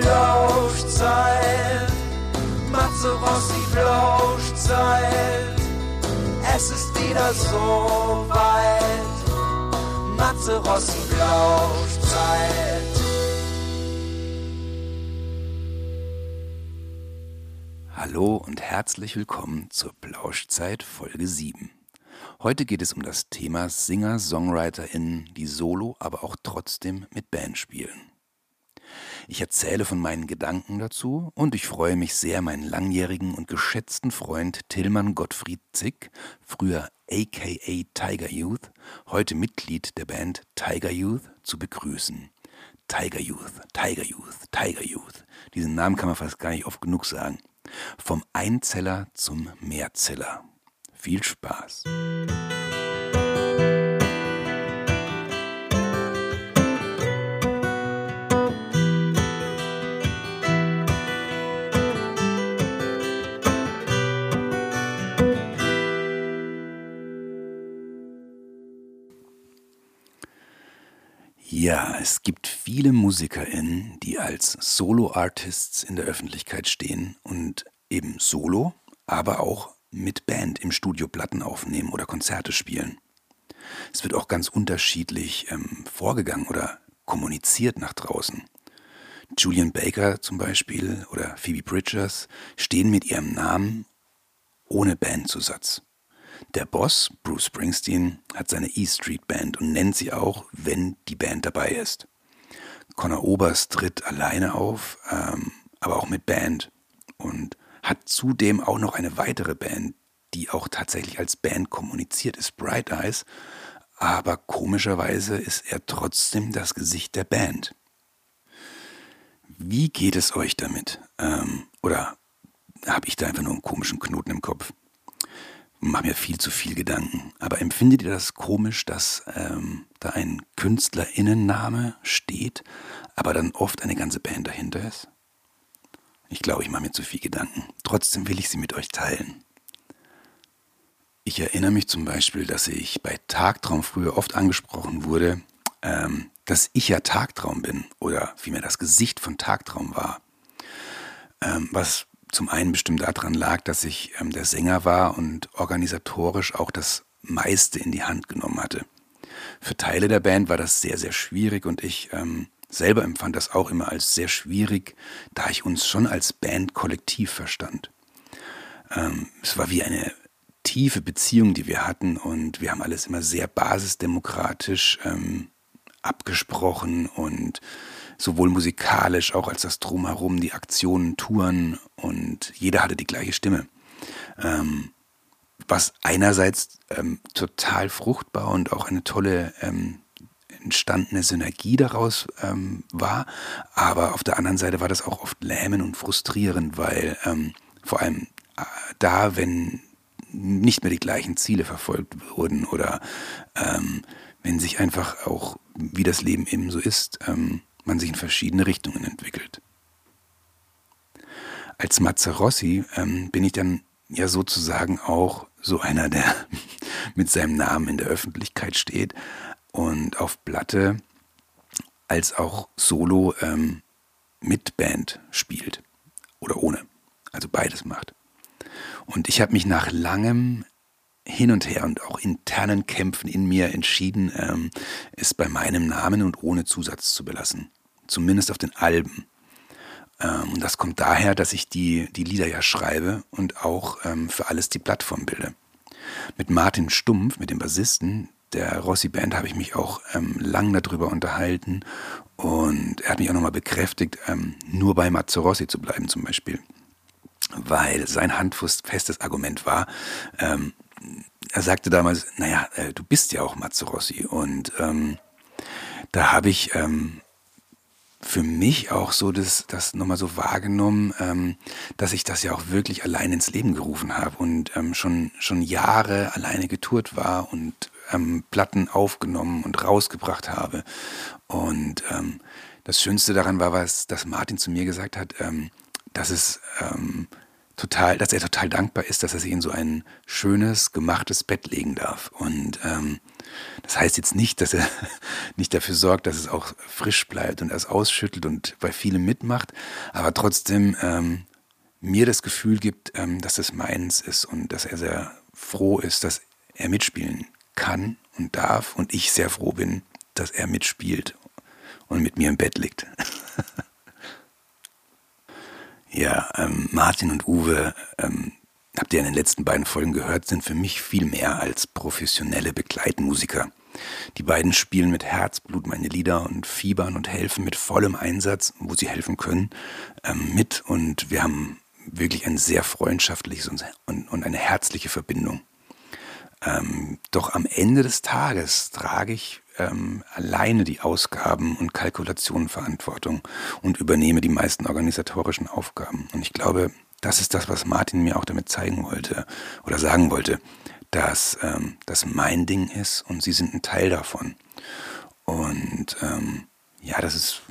Flauschzeit. Matze Rossi Flauschzeit. Es ist wieder so weit. Matze Rossi Flauschzeit. Hallo und herzlich willkommen zur Plauschzeit Folge 7. Heute geht es um das Thema Singer-SongwriterInnen, die solo, aber auch trotzdem mit Band spielen. Ich erzähle von meinen Gedanken dazu und ich freue mich sehr, meinen langjährigen und geschätzten Freund Tillmann Gottfried Zick, früher aka Tiger Youth, heute Mitglied der Band Tiger Youth, zu begrüßen. Tiger Youth, Tiger Youth, Tiger Youth. Diesen Namen kann man fast gar nicht oft genug sagen. Vom Einzeller zum Mehrzeller. Viel Spaß! Ja, es gibt viele MusikerInnen, die als Solo-Artists in der Öffentlichkeit stehen und eben solo, aber auch mit Band im Studio Platten aufnehmen oder Konzerte spielen. Es wird auch ganz unterschiedlich ähm, vorgegangen oder kommuniziert nach draußen. Julian Baker zum Beispiel oder Phoebe Bridgers stehen mit ihrem Namen ohne Bandzusatz. Der Boss, Bruce Springsteen, hat seine E Street Band und nennt sie auch, wenn die Band dabei ist. Conor Oberst tritt alleine auf, ähm, aber auch mit Band und hat zudem auch noch eine weitere Band, die auch tatsächlich als Band kommuniziert ist, Bright Eyes, aber komischerweise ist er trotzdem das Gesicht der Band. Wie geht es euch damit? Ähm, oder habe ich da einfach nur einen komischen Knoten im Kopf? Mache mir viel zu viel Gedanken. Aber empfindet ihr das komisch, dass ähm, da ein Künstlerinnenname steht, aber dann oft eine ganze Band dahinter ist? Ich glaube, ich mache mir zu viel Gedanken. Trotzdem will ich sie mit euch teilen. Ich erinnere mich zum Beispiel, dass ich bei Tagtraum früher oft angesprochen wurde, ähm, dass ich ja Tagtraum bin oder vielmehr das Gesicht von Tagtraum war. Ähm, was zum einen bestimmt daran lag, dass ich ähm, der Sänger war und organisatorisch auch das meiste in die Hand genommen hatte. Für Teile der Band war das sehr, sehr schwierig und ich ähm, selber empfand das auch immer als sehr schwierig, da ich uns schon als Band kollektiv verstand. Ähm, es war wie eine tiefe Beziehung, die wir hatten und wir haben alles immer sehr basisdemokratisch ähm, abgesprochen und sowohl musikalisch auch als das Drumherum, die Aktionen, Touren und jeder hatte die gleiche Stimme. Ähm, was einerseits ähm, total fruchtbar und auch eine tolle ähm, entstandene Synergie daraus ähm, war, aber auf der anderen Seite war das auch oft lähmend und frustrierend, weil ähm, vor allem äh, da, wenn nicht mehr die gleichen Ziele verfolgt wurden oder ähm, wenn sich einfach auch, wie das Leben eben so ist, ähm, man sich in verschiedene Richtungen entwickelt. Als Mazzarossi ähm, bin ich dann ja sozusagen auch so einer, der mit seinem Namen in der Öffentlichkeit steht und auf Platte als auch Solo ähm, mit Band spielt oder ohne, also beides macht. Und ich habe mich nach langem hin und her und auch internen Kämpfen in mir entschieden, ähm, es bei meinem Namen und ohne Zusatz zu belassen. Zumindest auf den Alben. Ähm, und das kommt daher, dass ich die, die Lieder ja schreibe und auch ähm, für alles die Plattform bilde. Mit Martin Stumpf, mit dem Bassisten der Rossi Band, habe ich mich auch ähm, lang darüber unterhalten und er hat mich auch nochmal bekräftigt, ähm, nur bei Mazzo Rossi zu bleiben zum Beispiel. Weil sein handfestes Argument war, ähm, er sagte damals, naja, äh, du bist ja auch Mazzarossi. Und ähm, da habe ich ähm, für mich auch so das, das nochmal so wahrgenommen, ähm, dass ich das ja auch wirklich allein ins Leben gerufen habe und ähm, schon, schon Jahre alleine getourt war und ähm, Platten aufgenommen und rausgebracht habe. Und ähm, das Schönste daran war, was, dass Martin zu mir gesagt hat, ähm, dass es ähm, total, dass er total dankbar ist, dass er sich in so ein schönes, gemachtes Bett legen darf. Und ähm, das heißt jetzt nicht, dass er nicht dafür sorgt, dass es auch frisch bleibt und es ausschüttelt und bei vielem mitmacht, aber trotzdem ähm, mir das Gefühl gibt, ähm, dass es meins ist und dass er sehr froh ist, dass er mitspielen kann und darf und ich sehr froh bin, dass er mitspielt und mit mir im Bett liegt. ja, ähm, Martin und Uwe, ähm, habt ihr in den letzten beiden Folgen gehört, sind für mich viel mehr als professionelle Begleitmusiker. Die beiden spielen mit Herzblut meine Lieder und fiebern und helfen mit vollem Einsatz, wo sie helfen können, ähm, mit. Und wir haben wirklich ein sehr freundschaftliches und, und, und eine herzliche Verbindung. Ähm, doch am Ende des Tages trage ich ähm, alleine die Ausgaben und Kalkulationenverantwortung und übernehme die meisten organisatorischen Aufgaben. Und ich glaube, das ist das, was Martin mir auch damit zeigen wollte oder sagen wollte, dass ähm, das mein Ding ist und sie sind ein Teil davon. Und ähm, ja, das ist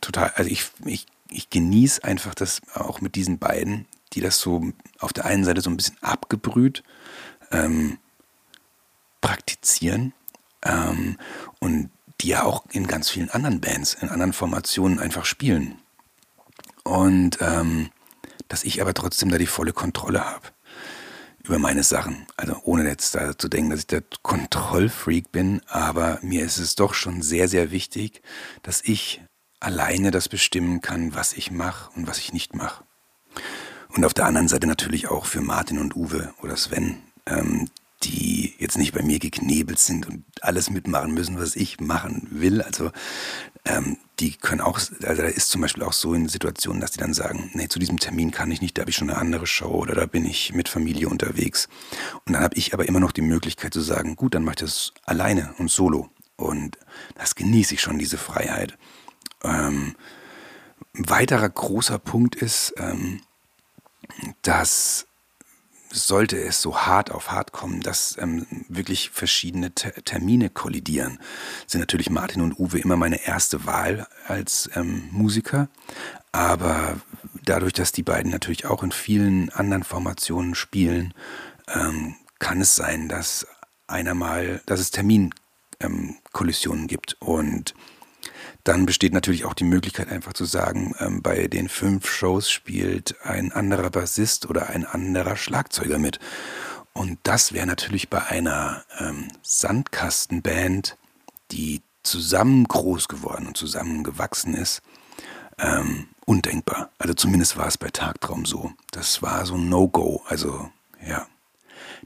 total, also ich, ich, ich genieße einfach das auch mit diesen beiden, die das so auf der einen Seite so ein bisschen abgebrüht ähm, praktizieren ähm, und die ja auch in ganz vielen anderen Bands, in anderen Formationen einfach spielen. Und ähm, dass ich aber trotzdem da die volle Kontrolle habe über meine Sachen. Also ohne jetzt da zu denken, dass ich der Kontrollfreak bin, aber mir ist es doch schon sehr, sehr wichtig, dass ich alleine das bestimmen kann, was ich mache und was ich nicht mache. Und auf der anderen Seite natürlich auch für Martin und Uwe oder Sven, ähm, die jetzt nicht bei mir geknebelt sind und alles mitmachen müssen, was ich machen will. Also ähm, die können auch, also da ist zum Beispiel auch so in Situationen, dass die dann sagen, nee, zu diesem Termin kann ich nicht, da habe ich schon eine andere Show oder da bin ich mit Familie unterwegs. Und dann habe ich aber immer noch die Möglichkeit zu sagen, gut, dann mache ich das alleine und solo. Und das genieße ich schon, diese Freiheit. Ähm, ein weiterer großer Punkt ist, ähm, dass sollte es so hart auf hart kommen, dass ähm, wirklich verschiedene Ter Termine kollidieren, sind natürlich Martin und Uwe immer meine erste Wahl als ähm, Musiker. Aber dadurch, dass die beiden natürlich auch in vielen anderen Formationen spielen, ähm, kann es sein, dass einer mal, dass es Terminkollisionen gibt und dann besteht natürlich auch die Möglichkeit, einfach zu sagen, ähm, bei den fünf Shows spielt ein anderer Bassist oder ein anderer Schlagzeuger mit. Und das wäre natürlich bei einer ähm, Sandkastenband, die zusammen groß geworden und zusammen gewachsen ist, ähm, undenkbar. Also zumindest war es bei Tagtraum so. Das war so ein No-Go. Also ja.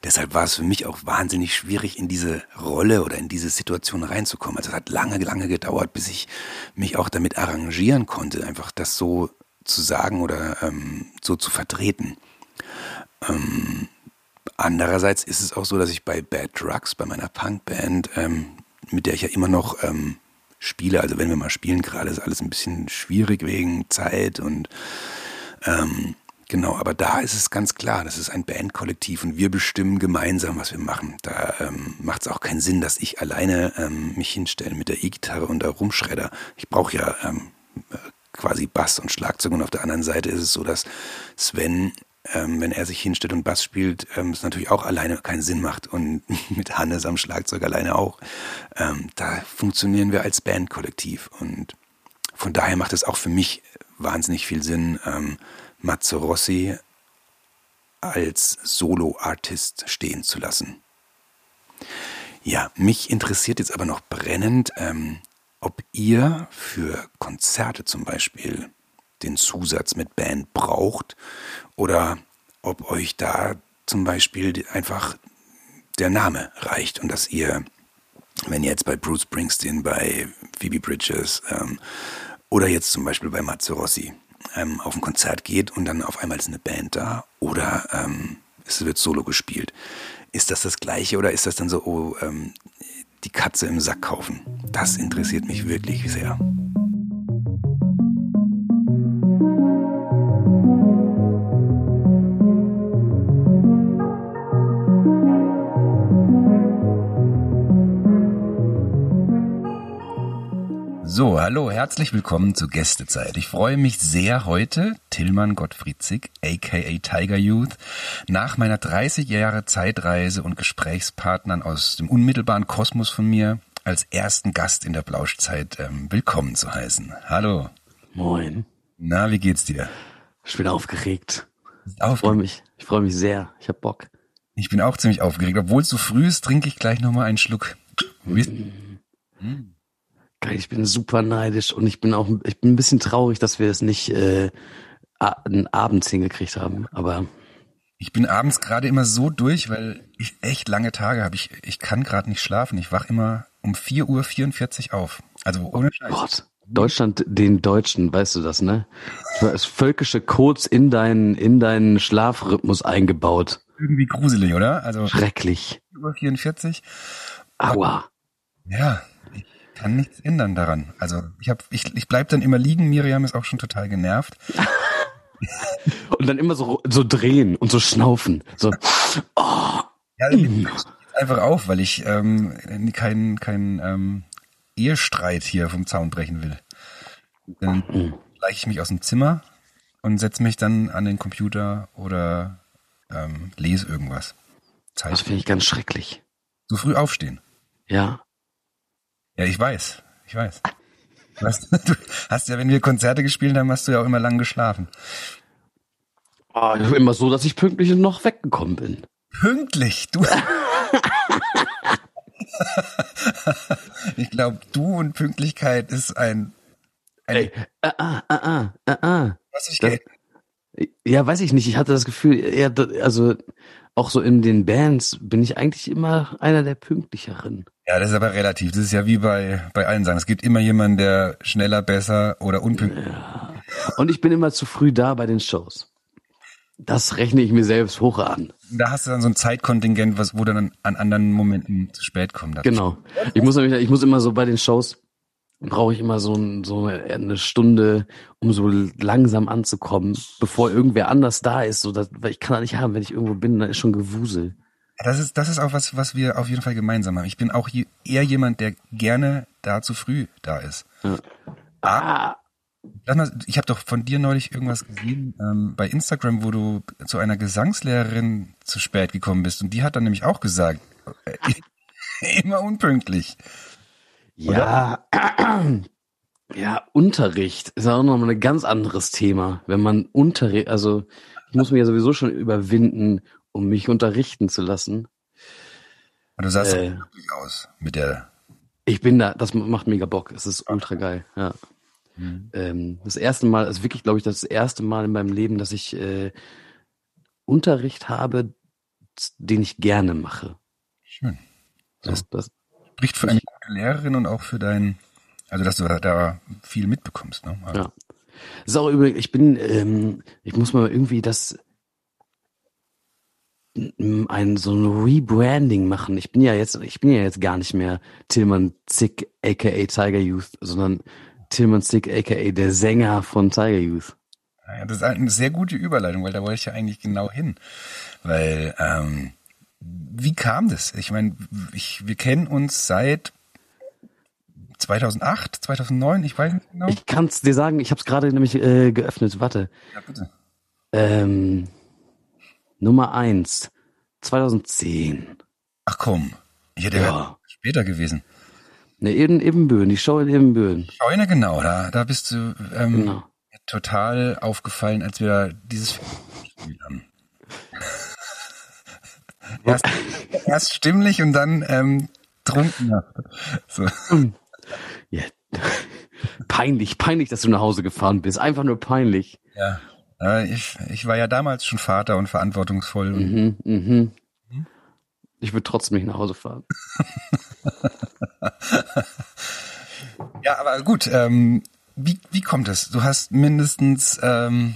Deshalb war es für mich auch wahnsinnig schwierig, in diese Rolle oder in diese Situation reinzukommen. Also es hat lange, lange gedauert, bis ich mich auch damit arrangieren konnte, einfach das so zu sagen oder ähm, so zu vertreten. Ähm, andererseits ist es auch so, dass ich bei Bad Drugs, bei meiner Punkband, ähm, mit der ich ja immer noch ähm, spiele, also wenn wir mal spielen, gerade ist alles ein bisschen schwierig wegen Zeit und ähm, Genau, aber da ist es ganz klar, das ist ein Bandkollektiv und wir bestimmen gemeinsam, was wir machen. Da ähm, macht es auch keinen Sinn, dass ich alleine ähm, mich hinstelle mit der E-Gitarre und da rumschredder. Ich brauche ja ähm, quasi Bass und Schlagzeug und auf der anderen Seite ist es so, dass Sven, ähm, wenn er sich hinstellt und Bass spielt, ähm, es natürlich auch alleine keinen Sinn macht und mit Hannes am Schlagzeug alleine auch. Ähm, da funktionieren wir als Bandkollektiv und von daher macht es auch für mich wahnsinnig viel Sinn, ähm, Matze Rossi als Solo-Artist stehen zu lassen. Ja, mich interessiert jetzt aber noch brennend, ähm, ob ihr für Konzerte zum Beispiel den Zusatz mit Band braucht oder ob euch da zum Beispiel einfach der Name reicht und dass ihr, wenn ihr jetzt bei Bruce Springsteen, bei Phoebe Bridges ähm, oder jetzt zum Beispiel bei Matze Rossi ähm, auf ein Konzert geht und dann auf einmal ist eine Band da oder ähm, es wird solo gespielt. Ist das das Gleiche oder ist das dann so, oh, ähm, die Katze im Sack kaufen? Das interessiert mich wirklich sehr. So, hallo, herzlich willkommen zu Gästezeit. Ich freue mich sehr heute, Tillmann Gottfried Zick, aka Tiger Youth, nach meiner 30 Jahre Zeitreise und Gesprächspartnern aus dem unmittelbaren Kosmos von mir als ersten Gast in der Blauschzeit ähm, willkommen zu heißen. Hallo. Moin. Na, wie geht's dir? Ich bin aufgeregt. Aufgeregt. Ich freue mich. Ich freue mich sehr. Ich hab Bock. Ich bin auch ziemlich aufgeregt. Obwohl es so früh ist, trinke ich gleich nochmal einen Schluck. Whisky. Geil, ich bin super neidisch und ich bin auch, ich bin ein bisschen traurig, dass wir es nicht äh, abends hingekriegt haben. Aber Ich bin abends gerade immer so durch, weil ich echt lange Tage habe. Ich, ich kann gerade nicht schlafen. Ich wach immer um 4.44 Uhr auf. Also ohne Scheiß. Gott, Deutschland, den Deutschen, weißt du das, ne? Das völkische Codes in deinen, in deinen Schlafrhythmus eingebaut. Irgendwie gruselig, oder? Also Schrecklich. 4.44 Uhr. Aua. Ja, kann nichts ändern daran. Also ich hab, ich, ich bleib dann immer liegen. Miriam ist auch schon total genervt. Und dann immer so, so drehen und so schnaufen. So, Ja, ich stehe einfach auf, weil ich ähm, keinen kein, ähm, Ehestreit hier vom Zaun brechen will. Dann schleiche ich mich aus dem Zimmer und setze mich dann an den Computer oder ähm, lese irgendwas. das Zeit. finde ich ganz schrecklich. So früh aufstehen. Ja. Ja, ich weiß. Ich weiß. Du hast, du hast ja, wenn wir Konzerte gespielt haben, hast du ja auch immer lang geschlafen. Oh, immer so, dass ich pünktlich noch weggekommen bin. Pünktlich, du. ich glaube, du und Pünktlichkeit ist ein, ein Ey, ah, ah, ah, ah, ah, ah. was ich das-. Ja, weiß ich nicht. Ich hatte das Gefühl, eher, also auch so in den Bands bin ich eigentlich immer einer der pünktlicheren. Ja, das ist aber relativ. Das ist ja wie bei, bei allen Sachen. Es gibt immer jemanden, der schneller, besser oder unpünktlich. Und ich bin immer zu früh da bei den Shows. Das rechne ich mir selbst hoch an. Da hast du dann so ein Zeitkontingent, was, wo du dann an anderen Momenten zu spät kommen darfst. Genau. Ich muss nämlich, ich muss immer so bei den Shows brauche ich immer so, ein, so eine Stunde, um so langsam anzukommen, bevor irgendwer anders da ist. So, dass, weil ich kann das nicht haben, wenn ich irgendwo bin, dann ist schon Gewusel. Das ist, das ist auch was, was wir auf jeden Fall gemeinsam haben. Ich bin auch je- eher jemand, der gerne da zu früh da ist. Ah, Lass mal, ich habe doch von dir neulich irgendwas gesehen ähm, bei Instagram, wo du zu einer Gesangslehrerin zu spät gekommen bist. Und die hat dann nämlich auch gesagt, äh, immer unpünktlich. Ja, ja, Unterricht ist auch nochmal ein ganz anderes Thema. Wenn man Unterricht, also ich muss mich ja sowieso schon überwinden, um mich unterrichten zu lassen. Und du sahst Äh. wirklich aus mit der. Ich bin da, das macht mega Bock. Es ist ultra geil, ja. Ähm, das erste Mal, ist wirklich, glaube ich, das erste Mal in meinem Leben, dass ich äh, Unterricht habe, den ich gerne mache. Schön. Das, das, Spricht für eine gute Lehrerin und auch für dein, also dass du da viel mitbekommst. Ne? Also, Ja. Das ist auch übrigens, ich bin, ähm, ich muss mal irgendwie das ein so ein Rebranding machen. Ich bin ja jetzt, ich bin ja jetzt gar nicht mehr Tillmann Zick, aka Tiger Youth, sondern Tillmann Zick, aka der Sänger von Tiger Youth. Ja, das ist eine sehr gute Überleitung, weil da wollte ich ja eigentlich genau hin. Weil, ähm, wie kam das? Ich meine, ich, wir kennen uns seit 2008, 2009, ich weiß nicht genau. Ich kann es dir sagen, ich habe es gerade nämlich äh, geöffnet. Warte. ja, bitte. Ähm, Nummer eins, 2010. Ach komm, ich hätte Ja. später gewesen. Ne, in Ebenbüren, die Show in Ebenbüren. Scheune, genau, da, da bist du ähm, Genau. total aufgefallen, als wir dieses gespielt haben. erst, erst stimmlich und dann ähm, trunken. So. Ja. peinlich, peinlich, dass du nach Hause gefahren bist. Einfach nur peinlich. Ja. Äh, ich, ich war ja damals schon Vater und verantwortungsvoll. Mhm, mhm. Ich würde trotzdem nicht nach Hause fahren. Ja, aber gut, ähm, wie, wie kommt es? Du hast mindestens ähm,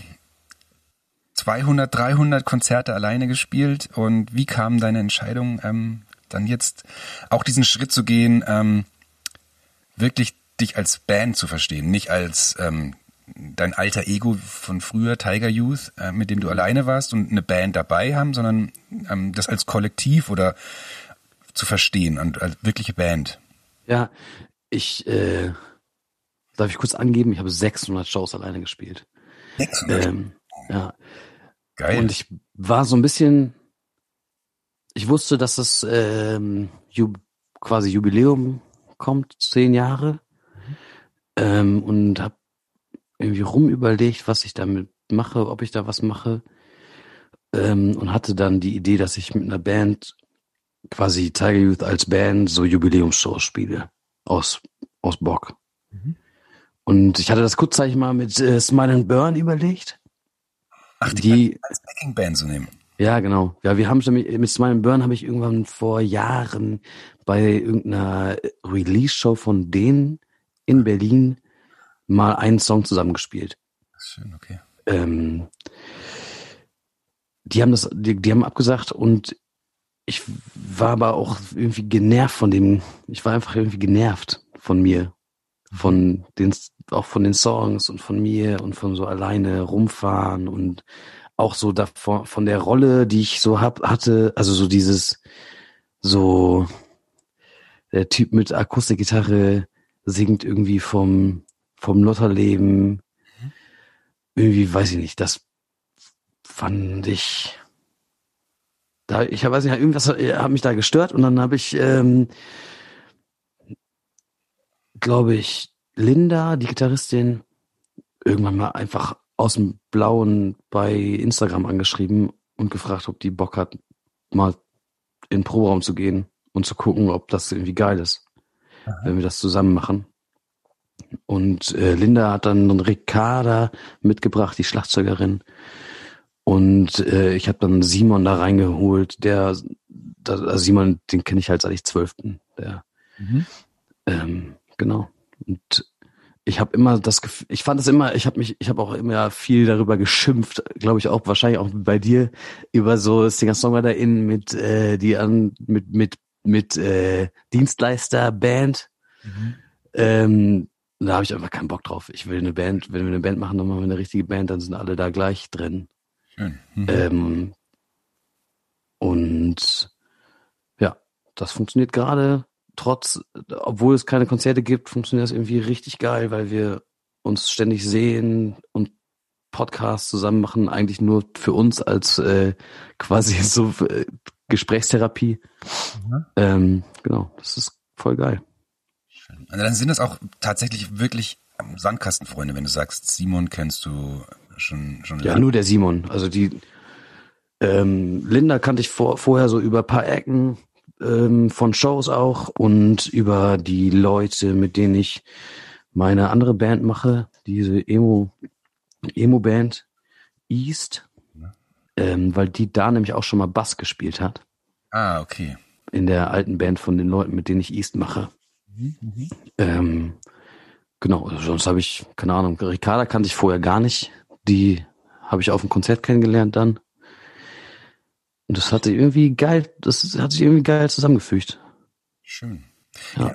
200, 300 Konzerte alleine gespielt und wie kam deine Entscheidung, ähm, dann jetzt auch diesen Schritt zu gehen, ähm, wirklich dich als Band zu verstehen, nicht als ähm, dein alter Ego von früher, Tiger Youth, äh, mit dem du alleine warst und eine Band dabei haben, sondern ähm, das als Kollektiv oder zu verstehen und als wirkliche Band. Ja, ich, äh, darf ich kurz angeben, ich habe 600 Shows alleine gespielt. 600? Ähm, ja. Geil. Und ich war so ein bisschen, ich wusste, dass es ähm, Ju quasi Jubiläum kommt, zehn Jahre. Ähm, und habe irgendwie rumüberlegt, was ich damit mache, ob ich da was mache. Ähm, und hatte dann die Idee, dass ich mit einer Band, quasi Tiger Youth als Band, so Jubiläumsshows spiele. Aus, aus Bock. Und ich hatte das kurzzeitig mal mit äh, Smile and Burn überlegt. Ach, die, die- als Backing-Band zu nehmen. Ja, genau. Ja, wir haben schon mit, mit Smile and Burn habe ich irgendwann vor Jahren bei irgendeiner Release-Show von denen in Berlin mal einen Song zusammengespielt. Schön, okay. Ähm, die haben das, die, die haben abgesagt und ich war aber auch irgendwie genervt von dem, ich war einfach irgendwie genervt von mir, von den, auch von den Songs und von mir und von so alleine rumfahren und auch so davon, von der Rolle, die ich so hab, hatte, also so dieses, so, der Typ mit Akustikgitarre singt irgendwie vom, vom Lotterleben, irgendwie, weiß ich nicht, das fand ich, da, ich weiß nicht, irgendwas hat, hat mich da gestört und dann habe ich, ähm, glaube ich, Linda, die Gitarristin, irgendwann mal einfach aus dem Blauen bei Instagram angeschrieben und gefragt, ob die Bock hat, mal in den Proberaum zu gehen und zu gucken, ob das irgendwie geil ist, wenn wir das zusammen machen. Und äh, Linda hat dann Ricarda mitgebracht, die Schlagzeugerin. Und äh, ich habe dann Simon da reingeholt, der, da, also Simon, den kenne ich halt seit ich zwölften. Der, Mhm. ähm, genau. Und ich habe immer das Gefühl, ich fand es immer, ich habe mich, ich habe auch immer viel darüber geschimpft, glaube ich auch wahrscheinlich auch bei dir über so Singer-SongwriterInnen mit äh, die an mit mit mit äh, Dienstleister-Band. Ähm, da habe ich einfach keinen Bock drauf. Ich will eine Band, wenn wir eine Band machen, dann machen wir eine richtige Band, dann sind alle da gleich drin. Schön. Mhm. Ähm, und ja, das funktioniert gerade trotz, obwohl es keine Konzerte gibt, funktioniert das irgendwie richtig geil, weil wir uns ständig sehen und Podcasts zusammen machen, eigentlich nur für uns als äh, quasi so äh, Gesprächstherapie. Mhm. Ähm, genau, das ist voll geil. Also dann sind es auch tatsächlich wirklich Sandkastenfreunde, wenn du sagst, Simon kennst du schon schon Ja, lange. nur der Simon. Also die ähm, Linda kannte ich vor, vorher so über ein paar Ecken ähm, von Shows auch und über die Leute, mit denen ich meine andere Band mache, diese Emo Emo Band East, ähm, weil die da nämlich auch schon mal Bass gespielt hat Ah, okay. in der alten Band von den Leuten, mit denen ich East mache. Ähm, genau, also sonst habe ich, keine Ahnung, Ricarda kannte ich vorher gar nicht. Die habe ich auf dem Konzert kennengelernt dann. Und das hatte irgendwie geil, das hat sich irgendwie geil zusammengefügt. Schön. Ja. Ja.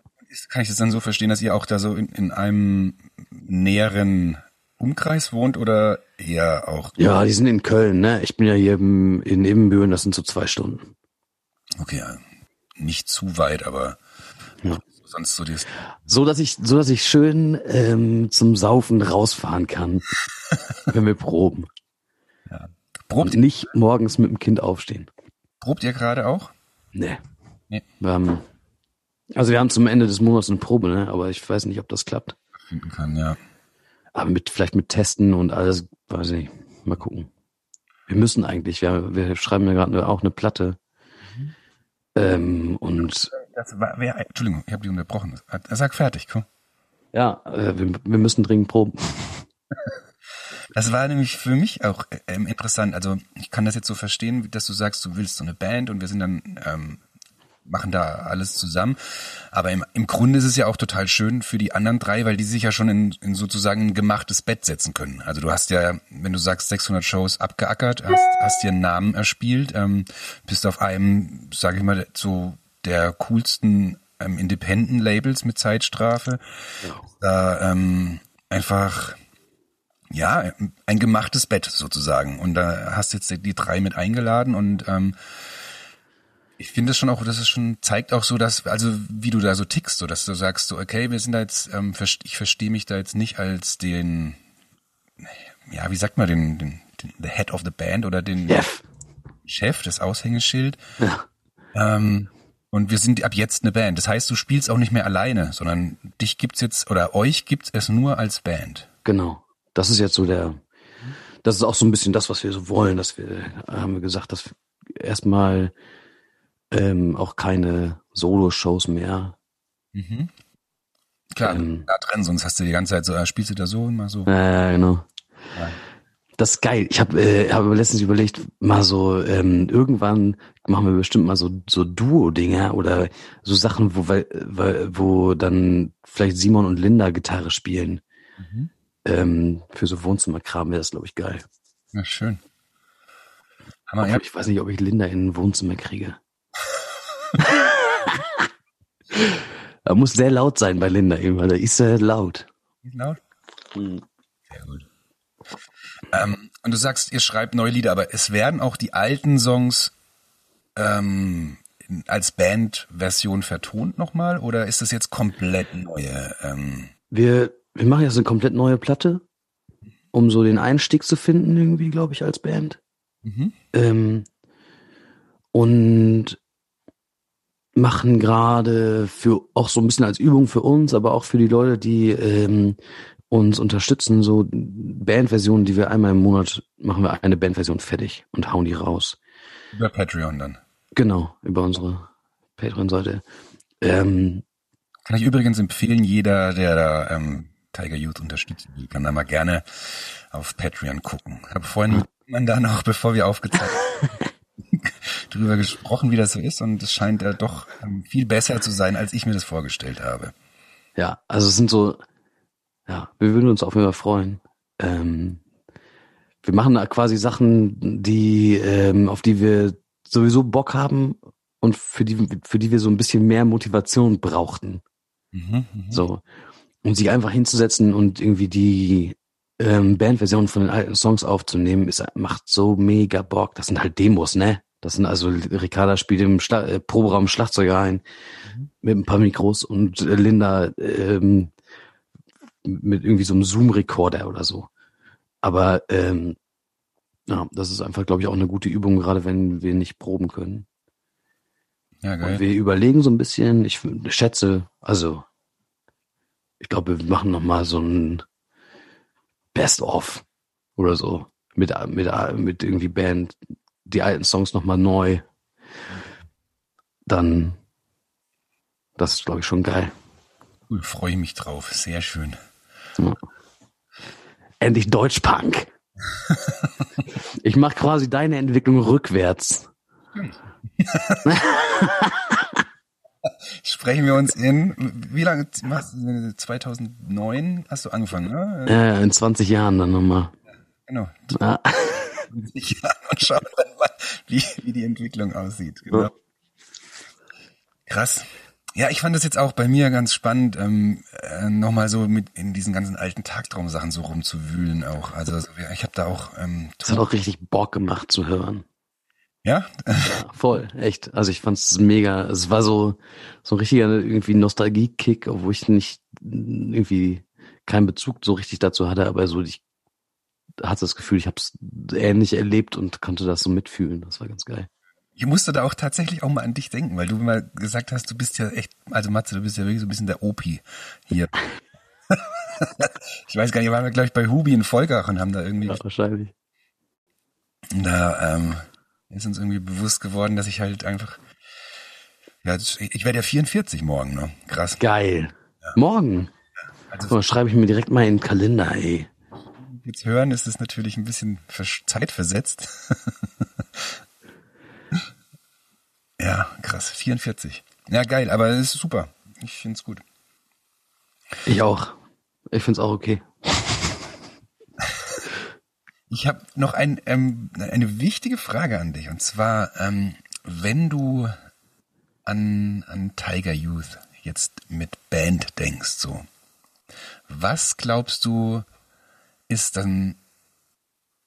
Kann ich das dann so verstehen, dass ihr auch da so in, in einem näheren Umkreis wohnt oder eher auch? Ja, die sind in Köln, ne? Ich bin ja hier im, in Ibbenbüren, das sind so zwei Stunden. Okay, ja, nicht zu weit, aber Ja. Sonst so das. So dass ich, so dass ich schön ähm, zum Saufen rausfahren kann, wenn wir proben. Probt, Und nicht morgens mit dem Kind aufstehen. probt ihr gerade auch? Nee. Nee. Haben, also wir haben zum Ende des Monats eine Probe, ne? aber ich weiß nicht, ob das klappt. Finden kann, ja. Aber mit vielleicht mit Testen und alles, weiß ich nicht. Mal gucken. Wir müssen eigentlich, wir, wir schreiben ja gerade auch eine Platte. Ähm, und Das war, wer, Entschuldigung, ich habe dich unterbrochen. Sag fertig, komm. ja, äh, wir, wir müssen dringend proben. Das war nämlich für mich auch ähm, interessant. Also ich kann das jetzt so verstehen, dass du sagst, du willst so eine Band und wir sind dann ähm, machen da alles zusammen. Aber im, im Grunde ist es ja auch total schön für die anderen drei, weil die sich ja schon in, in sozusagen ein gemachtes Bett setzen können. Also du hast ja, wenn du sagst 600 Shows abgeackert, hast, hast dir einen Namen erspielt, ähm, bist auf einem, sage ich mal, so der coolsten ähm, Independent-Labels mit Zeitstrafe. Da ähm, einfach ja, ein gemachtes Bett sozusagen. Und da hast jetzt die drei mit eingeladen und ähm, Ich finde es schon auch, das ist schon, zeigt auch so, dass, also wie du da so tickst, so dass du sagst, so, okay, wir sind da jetzt, ähm, ich verstehe mich da jetzt nicht als den, ja, wie sagt man, den, den, den the Head of the Band oder den Chef, Chef das Aushängeschild. Ja. Ähm, und wir sind ab jetzt eine Band. Das heißt, du spielst auch nicht mehr alleine, sondern dich gibt's jetzt oder euch gibt's es nur als Band. Genau. Das ist jetzt so der, das ist auch so ein bisschen das, was wir so wollen, dass wir, haben wir gesagt, dass erstmal ähm, auch keine Solo-Shows mehr. Mhm. Klar, Ähm. da drin, sonst hast du die ganze Zeit so, äh, spielst du da so und mal so. Ja, genau. Ja. Das ist geil. Ich habe äh, hab letztens überlegt, mal so ähm, irgendwann machen wir bestimmt mal so so Duo-Dinger oder so Sachen, wo weil- wo dann vielleicht Simon und Linda Gitarre spielen. Mhm. Ähm, für so Wohnzimmerkram wäre das, glaube ich, geil. Ja, schön. Hammer, Obwohl, ja. Ich weiß nicht, ob ich Linda in ein Wohnzimmer kriege. da muss sehr laut sein bei Linda eben, weil da ist er laut. Laut? Sehr gut. Ähm, und du sagst, ihr schreibt neue Lieder, aber es werden auch die alten Songs ähm, als Bandversion vertont nochmal oder ist das jetzt komplett neue? Ähm, Wir, wir machen jetzt eine komplett neue Platte, um so den Einstieg zu finden, irgendwie, glaube ich, als Band. mhm. Ähm, und machen gerade für auch so ein bisschen als Übung für uns, aber auch für die Leute, die ähm, uns unterstützen, so Bandversionen, die wir einmal im Monat machen wir eine Bandversion fertig und hauen die raus. Über Patreon dann. Genau, über unsere Patreon-Seite. Ähm, Kann ich übrigens empfehlen, jeder, der da ähm, Tiger Youth unterstützen will, kann da mal gerne auf Patreon gucken. Ich habe vorhin mit man da noch, bevor wir aufgezeichnet haben, drüber gesprochen, wie das so ist und es scheint ja doch ähm, viel besser zu sein, als ich mir das vorgestellt habe. ja, also es sind so, ja, wir würden uns auf jeden Fall freuen. Ähm, wir machen da quasi Sachen, die, ähm, auf die wir sowieso Bock haben und für die, für die wir so ein bisschen mehr Motivation brauchten. Mhm, mhm. So. Um sich einfach hinzusetzen und irgendwie die ähm, Bandversion von den alten Songs aufzunehmen, ist, macht so mega Bock. Das sind halt Demos, ne? Das sind also, Ricarda spielt im Schla äh, Proberaum Schlagzeuger ein mit ein paar Mikros und äh, Linda ähm, mit irgendwie so einem Zoom-Recorder oder so. Aber ähm, ja, das ist einfach, glaube ich, auch eine gute Übung, gerade wenn wir nicht proben können. Ja, Und geil. wir überlegen so ein bisschen, ich schätze, also ich glaube, wir machen noch mal so ein Best-of oder so mit mit mit irgendwie Band die alten Songs noch mal neu. Dann das ist glaube ich schon geil. Cool, freue ich mich drauf. Sehr schön. Endlich Deutschpunk. ich mache quasi deine Entwicklung rückwärts. Sprechen wir uns in, wie lange machst du, 2009 hast du angefangen, ne? Äh, in 20 Jahren dann nochmal. Genau. Ja. 20 Jahren und schauen dann mal, wie, wie die Entwicklung aussieht. Genau. Ja. Krass. Ja, ich fand das jetzt auch bei mir ganz spannend, ähm, äh, nochmal so mit in diesen ganzen alten Tagtraumsachen so rumzuwühlen auch. Also ich habe da auch, ähm, Das hat auch richtig Bock gemacht zu hören. ja, Ja, voll, echt. Also ich fand es mega. Es war so so ein richtiger irgendwie Nostalgie-Kick, obwohl ich nicht irgendwie keinen Bezug so richtig dazu hatte, aber so ich hatte das Gefühl, ich habe es ähnlich erlebt und konnte das so mitfühlen. Das war ganz geil. Ich musste da auch tatsächlich auch mal an dich denken, weil du mal gesagt hast, du bist ja echt, also Matze, du bist ja wirklich so ein bisschen der Opi hier. ich weiß gar nicht, waren wir glaube ich bei Hubi in Volkach und haben da irgendwie Ja, wahrscheinlich. da ähm, ist uns irgendwie bewusst geworden, dass ich halt einfach, ja, ich werde ja 44 morgen, ne? Krass. Geil. Morgen. Also So, schreibe ich mir direkt mal in den Kalender, ey. jetzt hören ist es natürlich ein bisschen zeitversetzt. Ja, krass, 44. Ja, geil, aber es ist super. Ich find's gut. Ich auch. Ich find's auch okay. Ich habe noch ein, ähm, eine wichtige Frage an dich. Und zwar, ähm, wenn du an, an Tiger Youth jetzt mit Band denkst, so, was glaubst du, ist dann,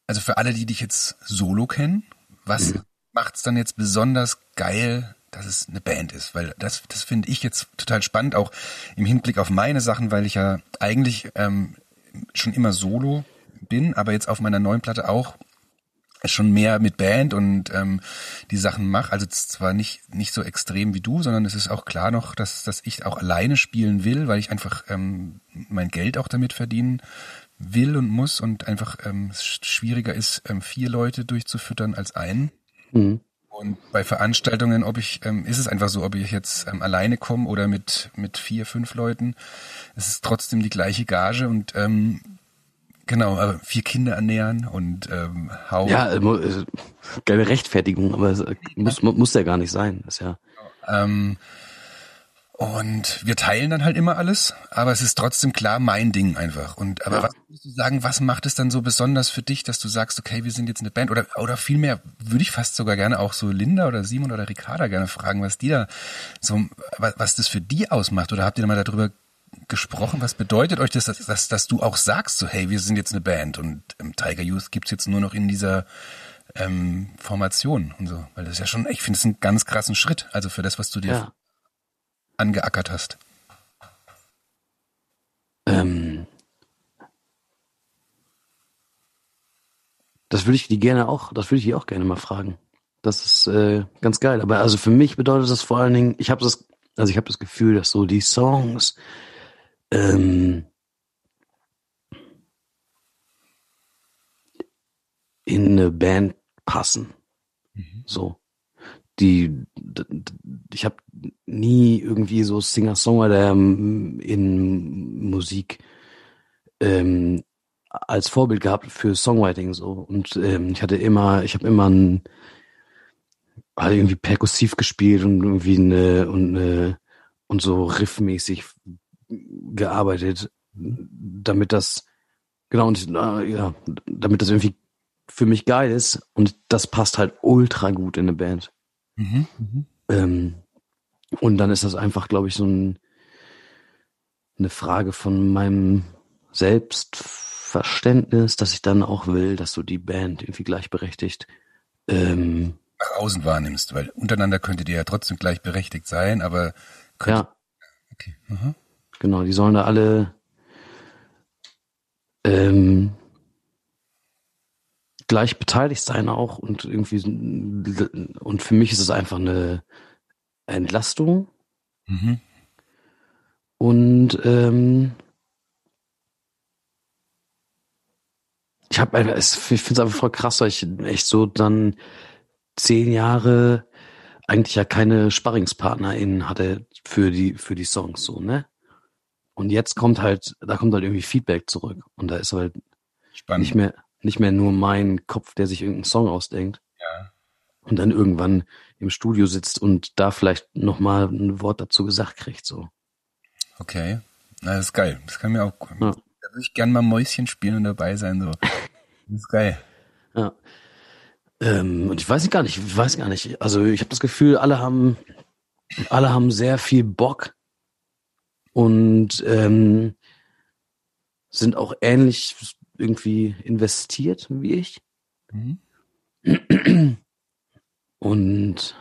also für alle, die dich jetzt solo kennen, was macht's dann jetzt besonders geil, dass es eine Band ist, weil das, das finde ich jetzt total spannend, auch im Hinblick auf meine Sachen, weil ich ja eigentlich ähm, schon immer solo bin, aber jetzt auf meiner neuen Platte auch schon mehr mit Band und ähm, die Sachen mache. Also zwar nicht nicht so extrem wie du, sondern es ist auch klar noch, dass dass ich auch alleine spielen will, weil ich einfach ähm, mein Geld auch damit verdienen will und muss und einfach ähm, schwieriger ist, ähm, vier Leute durchzufüttern als einen. Mhm. Und bei Veranstaltungen, ob ich, ähm, ist es einfach so, ob ich jetzt ähm, alleine komme oder mit, mit vier, fünf Leuten, es ist trotzdem die gleiche Gage und ähm, genau, aber vier Kinder ernähren und ähm, hauen. Ja, äh, äh, keine Rechtfertigung, aber es äh, muss, muss ja gar nicht sein. Das ist ja. Ähm, und wir teilen dann halt immer alles, aber es ist trotzdem klar mein Ding einfach. Und aber ja. was würdest du sagen, was macht es dann so besonders für dich, dass du sagst, okay, wir sind jetzt eine Band oder oder vielmehr würde ich fast sogar gerne auch so Linda oder Simon oder Ricarda gerne fragen, was die da so was, was das für die ausmacht oder habt ihr da mal darüber gesprochen? Was bedeutet euch das, dass, dass, dass du auch sagst, so hey, wir sind jetzt eine Band und ähm, Tiger Youth gibt's jetzt nur noch in dieser ähm, Formation und so, weil das ist ja schon, ich finde es einen ganz krassen Schritt, also für das, was du dir ja angeackert hast? Ähm, das würde ich die gerne auch, das würde ich die auch gerne mal fragen. Das ist äh, ganz geil. Aber also für mich bedeutet das vor allen Dingen, ich habe das, also ich habe das Gefühl, dass so die Songs ähm, in eine Band passen. Mhm. So die, ich habe nie irgendwie so Singer-Songwriter ähm, in Musik ähm, als Vorbild gehabt für Songwriting so und ähm, ich hatte immer, ich habe immer ein halt irgendwie perkussiv gespielt und irgendwie eine und eine, und so riffmäßig gearbeitet, damit das genau und äh, ja, damit das irgendwie für mich geil ist und das passt halt ultra gut in eine Band. Mhm, mhm. Ähm, und dann ist das einfach, glaube ich, so ein, eine Frage von meinem Selbstverständnis, dass ich dann auch will, dass du die Band irgendwie gleichberechtigt ähm, nach außen wahrnimmst, weil untereinander könntet ihr ja trotzdem gleichberechtigt sein, aber ja, okay. Mhm. genau, die sollen da alle ähm, gleich beteiligt sein auch und irgendwie und für mich ist es einfach eine Entlastung. Mhm. Und ähm, ich habe ich finde es einfach voll krass, weil ich echt so dann zehn Jahre eigentlich ja keine SparringspartnerInnen hatte für die für die Songs so ne und jetzt kommt halt da kommt halt irgendwie Feedback zurück und da ist halt Spannend. nicht mehr nicht mehr nur mein Kopf, der sich irgendeinen Song ausdenkt. Ja. Und dann irgendwann im Studio sitzt und da vielleicht nochmal ein Wort dazu gesagt kriegt, so. Okay. Na, das ist geil. Das kann mir auch, ja. da würde ich gerne mal Mäuschen spielen und dabei sein, so. Das ist geil. Ja. Ähm, und ich weiß gar nicht, ich weiß gar nicht. Also ich habe das Gefühl, alle haben, alle haben sehr viel Bock und ähm, sind auch ähnlich irgendwie investiert wie ich. Mhm. Und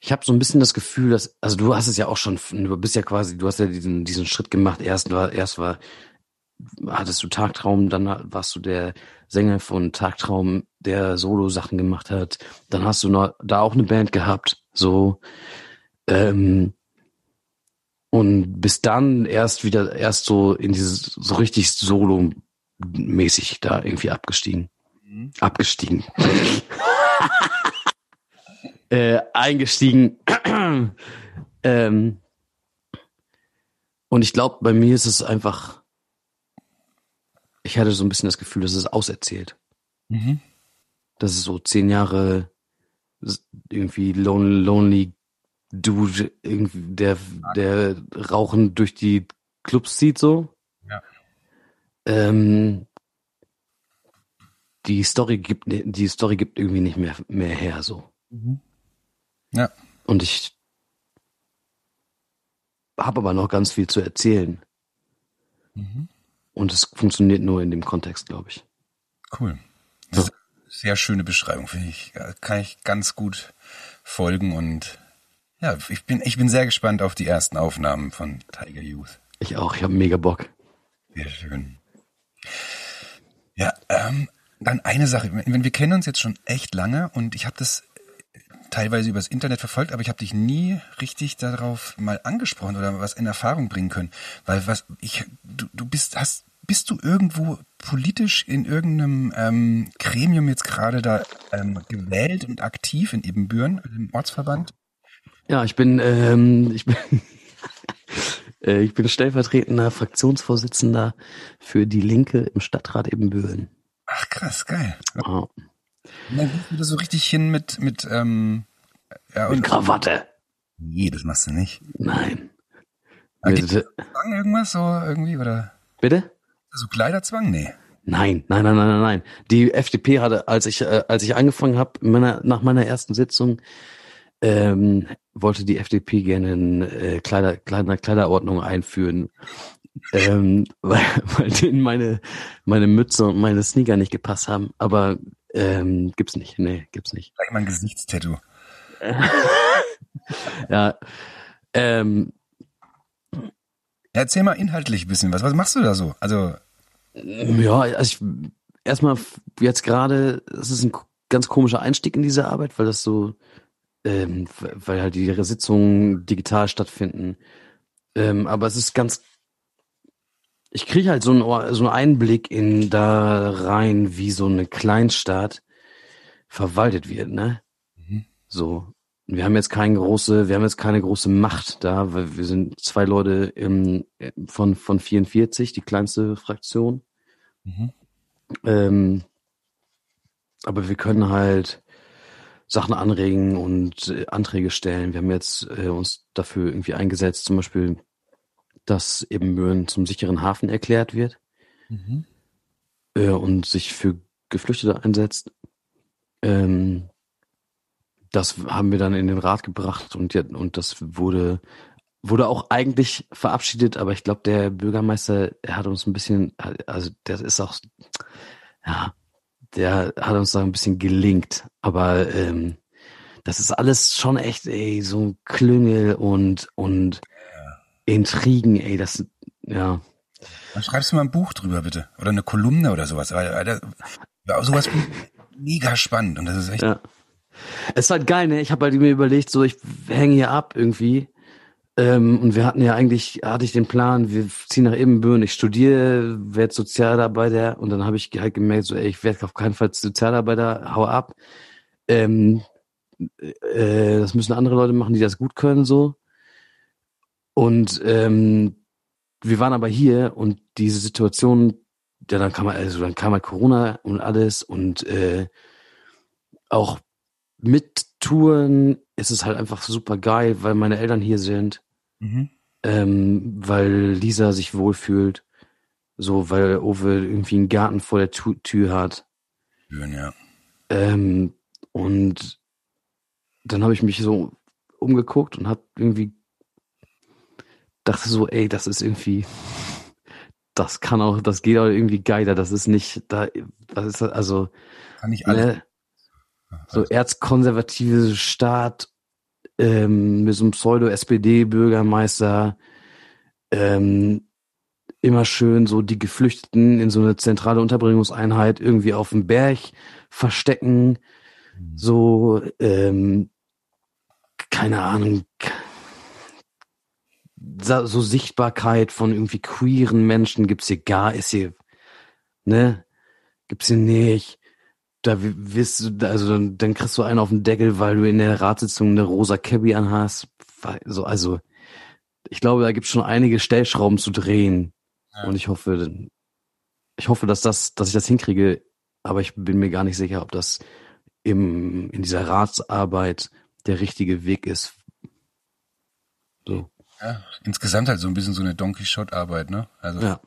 ich habe so ein bisschen das Gefühl, dass, also du hast es ja auch schon, du bist ja quasi, du hast ja diesen, diesen Schritt gemacht. Erst war, erst war, hattest du Tagtraum, dann warst du der Sänger von Tagtraum, der Solo-Sachen gemacht hat. Dann hast du noch, da auch eine Band gehabt, so. Ähm, und bis dann erst wieder, erst so in dieses, so richtig Solo-mäßig da irgendwie abgestiegen. Mhm. Abgestiegen. äh, eingestiegen. ähm, und ich glaube, bei mir ist es einfach, ich hatte so ein bisschen das Gefühl, dass es auserzählt. Mhm. Dass es so zehn Jahre irgendwie lonely, lonely Dude, der, der Rauchen durch die Clubs zieht, so. Ja. Ähm, die Story gibt, die Story gibt irgendwie nicht mehr, mehr her, so. Mhm. Ja. Und ich habe aber noch ganz viel zu erzählen. Mhm. Und es funktioniert nur in dem Kontext, glaube ich. Cool. Eine sehr schöne Beschreibung, finde ich. Kann ich ganz gut folgen und ja, ich bin, ich bin sehr gespannt auf die ersten Aufnahmen von Tiger Youth. Ich auch, ich habe mega Bock. Sehr schön. Ja, ähm, dann eine Sache. Wir kennen uns jetzt schon echt lange und ich habe das teilweise übers Internet verfolgt, aber ich habe dich nie richtig darauf mal angesprochen oder was in Erfahrung bringen können, weil was ich du, du bist hast bist du irgendwo politisch in irgendeinem ähm, Gremium jetzt gerade da ähm, gewählt und aktiv in Ebenbüren, im Ortsverband? Ja, ich bin ähm, ich bin äh, ich bin stellvertretender Fraktionsvorsitzender für die Linke im Stadtrat Ebenbüren. Ach krass, geil. Ja. Und dann gehst du das so richtig hin mit, mit, ähm, ja, mit Krawatte. Nee, das machst du nicht. Nein. Ah, gibt's Zwang irgendwas so irgendwie, oder? Bitte? So Kleiderzwang? Nee. Nein, nein, nein, nein, nein. Die FDP hatte, als ich, äh, als ich angefangen habe, meiner, nach meiner ersten Sitzung, ähm, wollte die FDP gerne eine äh, Kleider, Kleider, Kleiderordnung einführen, ähm, weil, weil denen meine, meine Mütze und meine Sneaker nicht gepasst haben. Aber ähm, gibt's nicht. Nee, gibt's nicht. Gleich mal ein Gesichtstattoo. ja. Ähm, Erzähl mal inhaltlich ein bisschen was. Was machst du da so? Also. Ja, also ich, erstmal jetzt gerade, es ist ein ganz komischer Einstieg in diese Arbeit, weil das so, ähm, weil halt die Sitzungen digital stattfinden. Ähm, aber es ist ganz ich kriege halt so einen, so einen Einblick in da rein, wie so eine Kleinstadt verwaltet wird, ne? Mhm. So. Wir haben jetzt keine große, wir haben jetzt keine große Macht da, weil wir sind zwei Leute im, von, von 44, die kleinste Fraktion. Mhm. Ähm, aber wir können halt Sachen anregen und äh, Anträge stellen. Wir haben jetzt äh, uns dafür irgendwie eingesetzt, zum Beispiel dass eben Möhren zum sicheren Hafen erklärt wird mhm. äh, und sich für Geflüchtete einsetzt. Ähm, das haben wir dann in den Rat gebracht und, ja, und das wurde, wurde auch eigentlich verabschiedet, aber ich glaube, der Bürgermeister, er hat uns ein bisschen, also der ist auch, ja, der hat uns da ein bisschen gelingt, aber ähm, das ist alles schon echt, ey, so ein Klüngel und, und Intrigen, ey, das, ja. Dann schreibst du mal ein Buch drüber, bitte. Oder eine Kolumne oder sowas. Weil, weil sowas mega spannend und das ist echt. Ja. Es ist halt geil, ne? Ich habe halt mir überlegt, so ich hänge hier ab irgendwie. Ähm, und wir hatten ja eigentlich, hatte ich den Plan, wir ziehen nach Ebenbüren, ich studiere, werde Sozialarbeiter und dann habe ich halt gemerkt, so ey, ich werde auf keinen Fall Sozialarbeiter, hau ab. Ähm, äh, das müssen andere Leute machen, die das gut können, so. Und ähm, wir waren aber hier und diese Situation, ja, dann kam halt, also dann kam halt Corona und alles und äh, auch mit Touren ist es halt einfach super geil, weil meine Eltern hier sind, mhm. ähm, weil Lisa sich wohlfühlt, so weil Owe irgendwie einen Garten vor der tu Tür hat. Schön, ja. Ähm, und dann habe ich mich so umgeguckt und habe irgendwie dachte so, ey, das ist irgendwie, das kann auch, das geht auch irgendwie geiler. Das ist nicht, da, was ist das, also, kann ich alles. Ne, so erzkonservative Staat ähm, mit so einem Pseudo-SPD-Bürgermeister, ähm, immer schön so die Geflüchteten in so eine zentrale Unterbringungseinheit irgendwie auf dem Berg verstecken, mhm. so, ähm, keine Ahnung, so Sichtbarkeit von irgendwie queeren Menschen gibt's hier gar, ist hier, ne? Gibt's hier nicht. Da wirst du, also dann, dann kriegst du einen auf den Deckel, weil du in der Ratssitzung eine rosa Cabby anhast. Also, also, ich glaube, da gibt's schon einige Stellschrauben zu drehen. Ja. Und ich hoffe, ich hoffe, dass das, dass ich das hinkriege. Aber ich bin mir gar nicht sicher, ob das im, in dieser Ratsarbeit der richtige Weg ist. So. Ja, insgesamt halt so ein bisschen so eine Don Quixote-Arbeit, ne? Also, ja.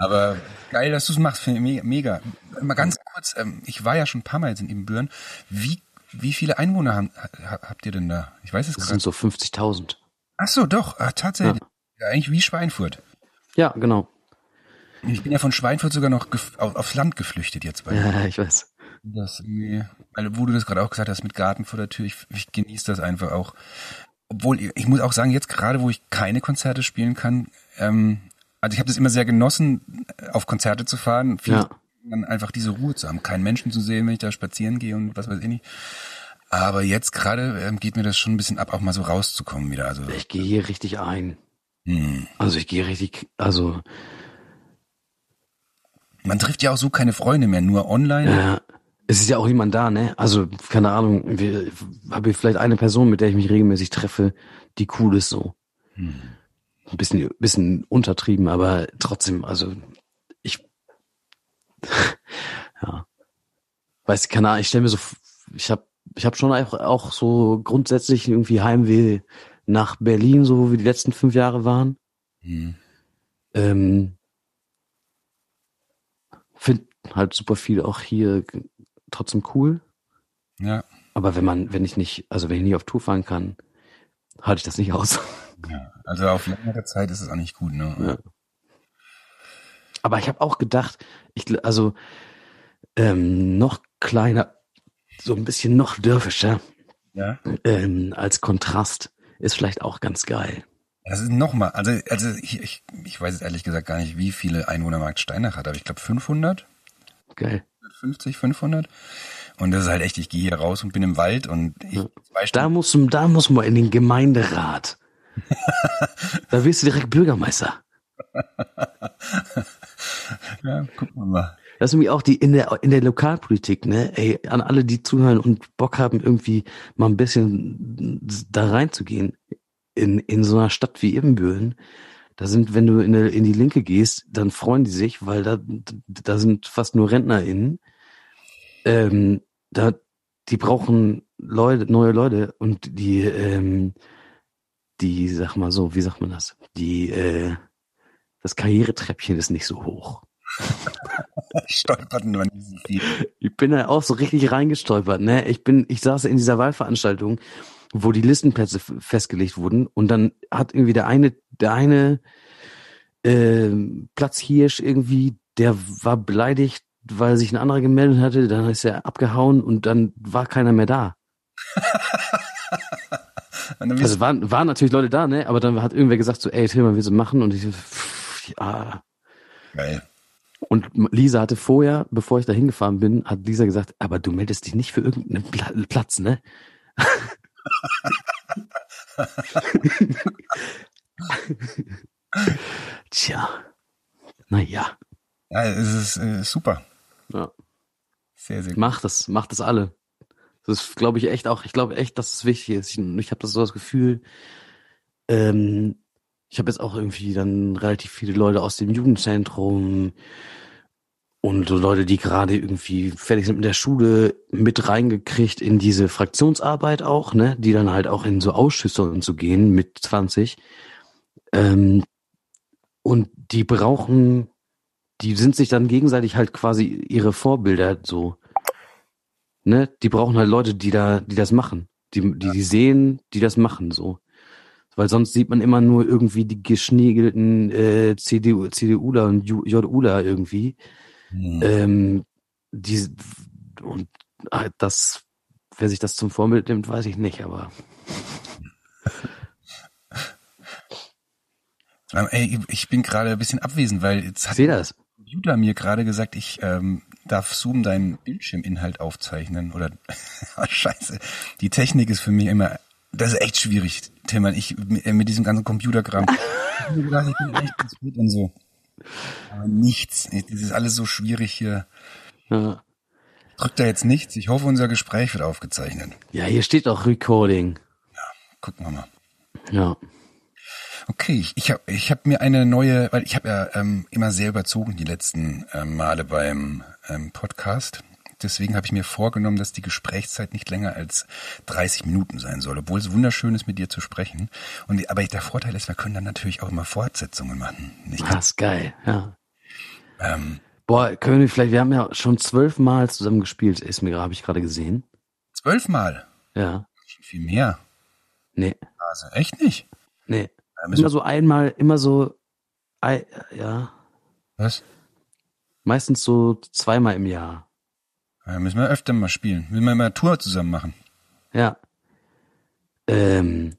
Aber geil, dass du es machst, finde ich mega. Mal ganz kurz, ähm, ich war ja schon ein paar Mal jetzt in Ibbenbüren. Wie, wie viele Einwohner haben, habt ihr denn da? Ich weiß es gar nicht. Das sind so 50.000. Ach so, doch, ah, tatsächlich. Ja. Eigentlich wie Schweinfurt. Ja, genau. Ich bin ja von Schweinfurt sogar noch auf, aufs Land geflüchtet jetzt bei Ja, ich weiß. Das also wo du das gerade auch gesagt hast mit Garten vor der Tür, ich, ich genieße das einfach auch. Obwohl, ich muss auch sagen, jetzt gerade, wo ich keine Konzerte spielen kann, ähm, also ich habe das immer sehr genossen, auf Konzerte zu fahren, viel, Ja. dann einfach diese Ruhe zu haben, keinen Menschen zu sehen, wenn ich da spazieren gehe und was weiß ich nicht. Aber jetzt gerade ähm, geht mir das schon ein bisschen ab, auch mal so rauszukommen wieder. Also Ich gehe hier richtig ein. hm. Also ich gehe richtig, also man trifft ja auch so keine Freunde mehr, nur online. äh, es ist ja auch niemand da, ne? Also keine Ahnung, habe ich vielleicht eine Person, mit der ich mich regelmäßig treffe, die cool ist so. Ein bisschen, bisschen untertrieben, aber trotzdem, also ich, ja, weiß keine Ahnung, ich stelle mir so, ich habe, ich habe schon auch, auch so grundsätzlich irgendwie Heimweh nach Berlin, so wir die letzten fünf Jahre waren. Hm. Ähm, Find halt super viel auch hier trotzdem cool. Ja, Aber wenn man, wenn ich nicht, also wenn ich nie auf Tour fahren kann, halte ich das nicht aus. ja. Also auf längere Zeit ist es auch nicht gut, ne? Ja. Aber ich habe auch gedacht, ich, also ähm, noch kleiner, so ein bisschen noch dörfischer ja. ähm, als Kontrast ist vielleicht auch ganz geil. Das ist nochmal, also, also ich, ich, ich weiß jetzt ehrlich gesagt gar nicht, wie viele Einwohner Markt Steinach hat, aber ich glaube 500, Geil. 50, 500. Und das ist halt echt, ich gehe hier raus und bin im Wald und ich Ja. zwei Da muss, da muss man in den Gemeinderat. Da wirst du direkt Bürgermeister. ja, gucken wir mal. Das ist irgendwie auch die in der in der Lokalpolitik, ne? Ey, an alle, die zuhören und Bock haben, irgendwie mal ein bisschen da reinzugehen in in so einer Stadt wie Ibbenbüren. Da sind, wenn du in, der, in die Linke gehst, dann freuen die sich, weil da da sind fast nur RentnerInnen. Ähm, da die brauchen Leute, neue Leute und die ähm, die sag mal so, wie sagt man das? Die äh, das Karrieretreppchen ist nicht so hoch. Stolperten wir nicht so viel. Ich bin da auch so richtig reingestolpert, ne? Ich bin, ich saß in dieser Wahlveranstaltung, wo die Listenplätze festgelegt wurden und dann hat irgendwie der eine, der eine ähm, Platzhirsch irgendwie, der war beleidigt, weil sich ein anderer gemeldet hatte, dann ist er abgehauen und dann war keiner mehr da. Also waren, waren natürlich Leute da, ne? Aber dann hat irgendwer gesagt so, ey Tilman, willst du machen? Und ich so, pff, ja. geil. Und Lisa hatte vorher, bevor ich da hingefahren bin, hat Lisa gesagt, aber du meldest dich nicht für irgendeinen Pla Platz, ne? Tja, naja, Ja, es ist äh, super. ja. Sehr, sehr gut. macht das, macht das alle. Das glaube ich, echt auch, ich glaube echt, dass es wichtig ist. Ich, ich habe das so das Gefühl, ähm, ich habe jetzt auch irgendwie dann relativ viele Leute aus dem Jugendzentrum und so Leute, die gerade irgendwie fertig sind mit der Schule, mit reingekriegt in diese Fraktionsarbeit auch, ne, die dann halt auch in so Ausschüsse und so gehen mit 20. Ähm, und die brauchen, die sind sich dann gegenseitig halt quasi ihre Vorbilder so. Ne, die brauchen halt Leute, die da, die das machen, die, die, die sehen, die das machen so. Weil sonst sieht man immer nur irgendwie die geschniegelten äh, CDU, CDUler und Ju- JUler irgendwie. Hm. Ähm, die, und halt das, wer sich das zum Vorbild nimmt, weiß ich nicht, aber ey, ich bin gerade ein bisschen abwesend, weil jetzt hat der Computer mir gerade gesagt, ich ähm, darf Zoom deinen Bildschirminhalt aufzeichnen. Oder Ah, scheiße. Die Technik ist für mich immer. Das ist echt schwierig, Tillmann. Ich mit mit diesem ganzen Computerkram. Ich hab mir gedacht, ich bin echt ganz gut und so. Aber nichts. Das ist alles so schwierig hier. Ja. Drückt da jetzt nichts. Ich hoffe, unser Gespräch wird aufgezeichnet. ja, hier steht auch Recording. Gucken wir mal. Ja. Okay, ich, ich habe ich hab mir eine neue, weil ich habe ja ähm, immer sehr überzogen die letzten ähm, Male beim ähm, Podcast. Deswegen habe ich mir vorgenommen, dass die Gesprächszeit nicht länger als 30 Minuten sein soll, obwohl es wunderschön ist, mit dir zu sprechen. Und aber der Vorteil ist, wir können dann natürlich auch immer Fortsetzungen machen. Nicht? Das ist geil, ja. Ähm, Boah, können wir vielleicht, wir haben ja schon zwölfmal zusammen gespielt, ist mir, habe ich gerade gesehen. zwölfmal. Ja. Viel mehr. Nee, Also echt nicht. nee. Immer so einmal, immer so, ja, was? Meistens so zweimal im Jahr. Ja, müssen wir öfter mal spielen. Müssen wir mal eine Tour zusammen machen. Ja. Ähm,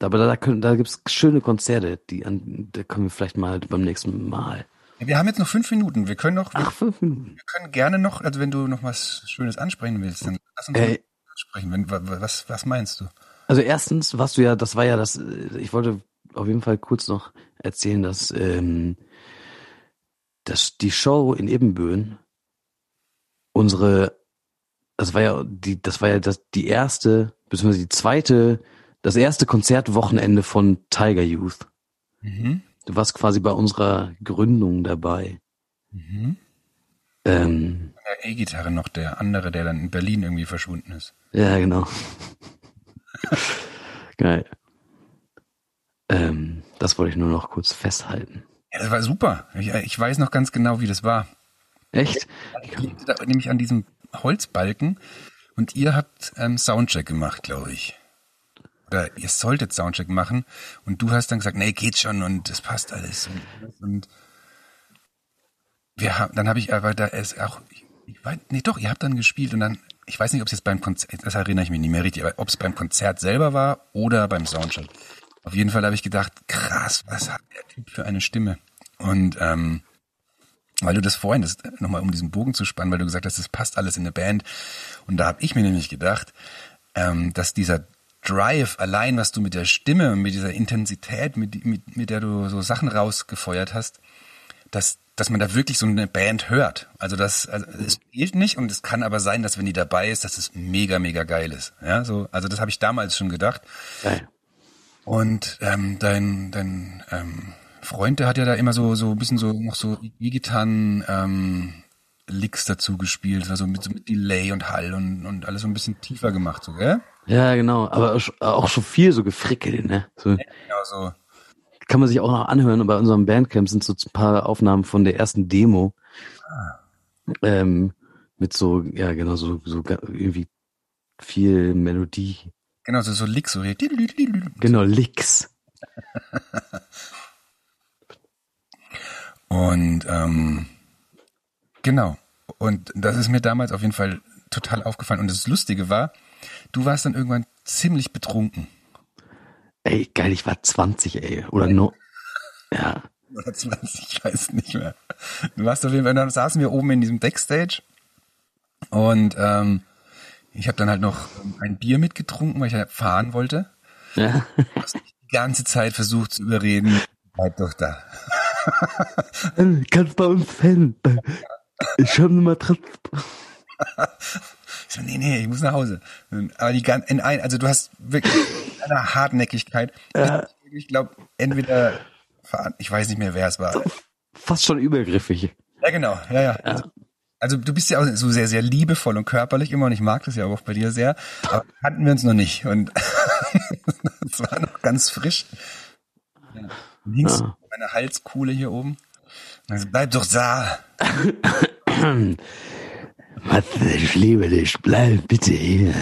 aber da, da, können, da gibt's schöne Konzerte, die an, da können wir vielleicht mal beim nächsten Mal. Wir haben jetzt noch fünf Minuten. Wir können noch, Ach, fünf Minuten. wir können gerne noch, also wenn du noch was Schönes ansprechen willst, dann lass uns mal ansprechen. Wenn, wa- wa- was, was meinst du? Also erstens, was du ja, das war ja das, äh, ich wollte auf jeden Fall kurz noch erzählen, dass, ähm, dass die Show in Ebenbüren unsere, das war ja die, das war ja das, die erste, beziehungsweise die zweite, das erste Konzertwochenende von Tiger Youth. Mhm. Du warst quasi bei unserer Gründung dabei. Mhm. Ähm, Der E-Gitarre noch, der andere, der dann in Berlin irgendwie verschwunden ist. ja, genau. Geil. Ähm, das wollte ich nur noch kurz festhalten. Ja, das war super. Ich, ich weiß noch ganz genau, wie das war. Echt? Ich liegte da nämlich an diesem Holzbalken und ihr habt ähm, Soundcheck gemacht, glaube ich. Oder ihr solltet Soundcheck machen und du hast dann gesagt, nee, geht schon und das passt alles. Und, und wir haben, dann habe ich aber da es auch, ich weiß, nee, doch, ihr habt dann gespielt und dann, ich weiß nicht, ob es jetzt beim Konzert, das erinnere ich mich nicht mehr richtig, aber ob es beim Konzert selber war oder beim Soundcheck. Auf jeden Fall habe ich gedacht, krass, was hat der Typ für eine Stimme? Und ähm, weil du das vorhin, das nochmal um diesen Bogen zu spannen, weil du gesagt hast, das passt alles in eine Band. Und da habe ich mir nämlich gedacht, ähm, dass dieser Drive allein, was du mit der Stimme mit dieser Intensität, mit, mit, mit der du so Sachen rausgefeuert hast, dass, dass man da wirklich so eine Band hört. Also das, also es fehlt nicht und es kann aber sein, dass wenn die dabei ist, dass es mega, mega geil ist. Ja, so, also das habe ich damals schon gedacht. Geil. Und ähm, dein, dein ähm, Freund, der hat ja da immer so so ein bisschen so noch so E-Gitarren ähm, Licks dazu gespielt, also mit, so mit Delay und Hall und, und alles so ein bisschen tiefer gemacht, so, gell? Ja, genau. Aber auch schon viel so gefrickelt, ne? So, Genau so. kann man sich auch noch anhören. Und bei unserem Bandcamp sind so ein paar Aufnahmen von der ersten Demo. Ähm, mit so, ja, genau, so, so irgendwie viel Melodie. Genau, so, so Licks, so hier. Genau, Licks. Und ähm, genau. Und das ist mir damals auf jeden Fall total aufgefallen. Und das Lustige war, du warst dann irgendwann ziemlich betrunken. Ey, geil, ich war 20, ey. Oder no. Ja. oder 20, ich weiß nicht mehr. Du warst auf jeden Fall, dann saßen wir oben in diesem Backstage und ähm, ich habe dann halt noch ein Bier mitgetrunken, weil ich ja fahren wollte. Ja. Du hast mich die ganze Zeit versucht zu überreden, bleib doch da. Kannst bei uns pennen. Ich habe eine Matratze. Ich so, nee, nee, ich muss nach Hause. Aber die gan- in ein, also du hast wirklich eine Hartnäckigkeit. Ich glaube, entweder, ich weiß nicht mehr, wer es war. Fast schon übergriffig. Ja, genau, ja, ja. Also, also du bist ja auch so sehr, sehr liebevoll und körperlich immer und ich mag das ja auch bei dir sehr, aber kannten wir uns noch nicht und es war noch ganz frisch. Und hingst Ja. meine Halskuhle hier oben. Also bleib doch da. Matze, ich liebe dich. Bleib bitte hier.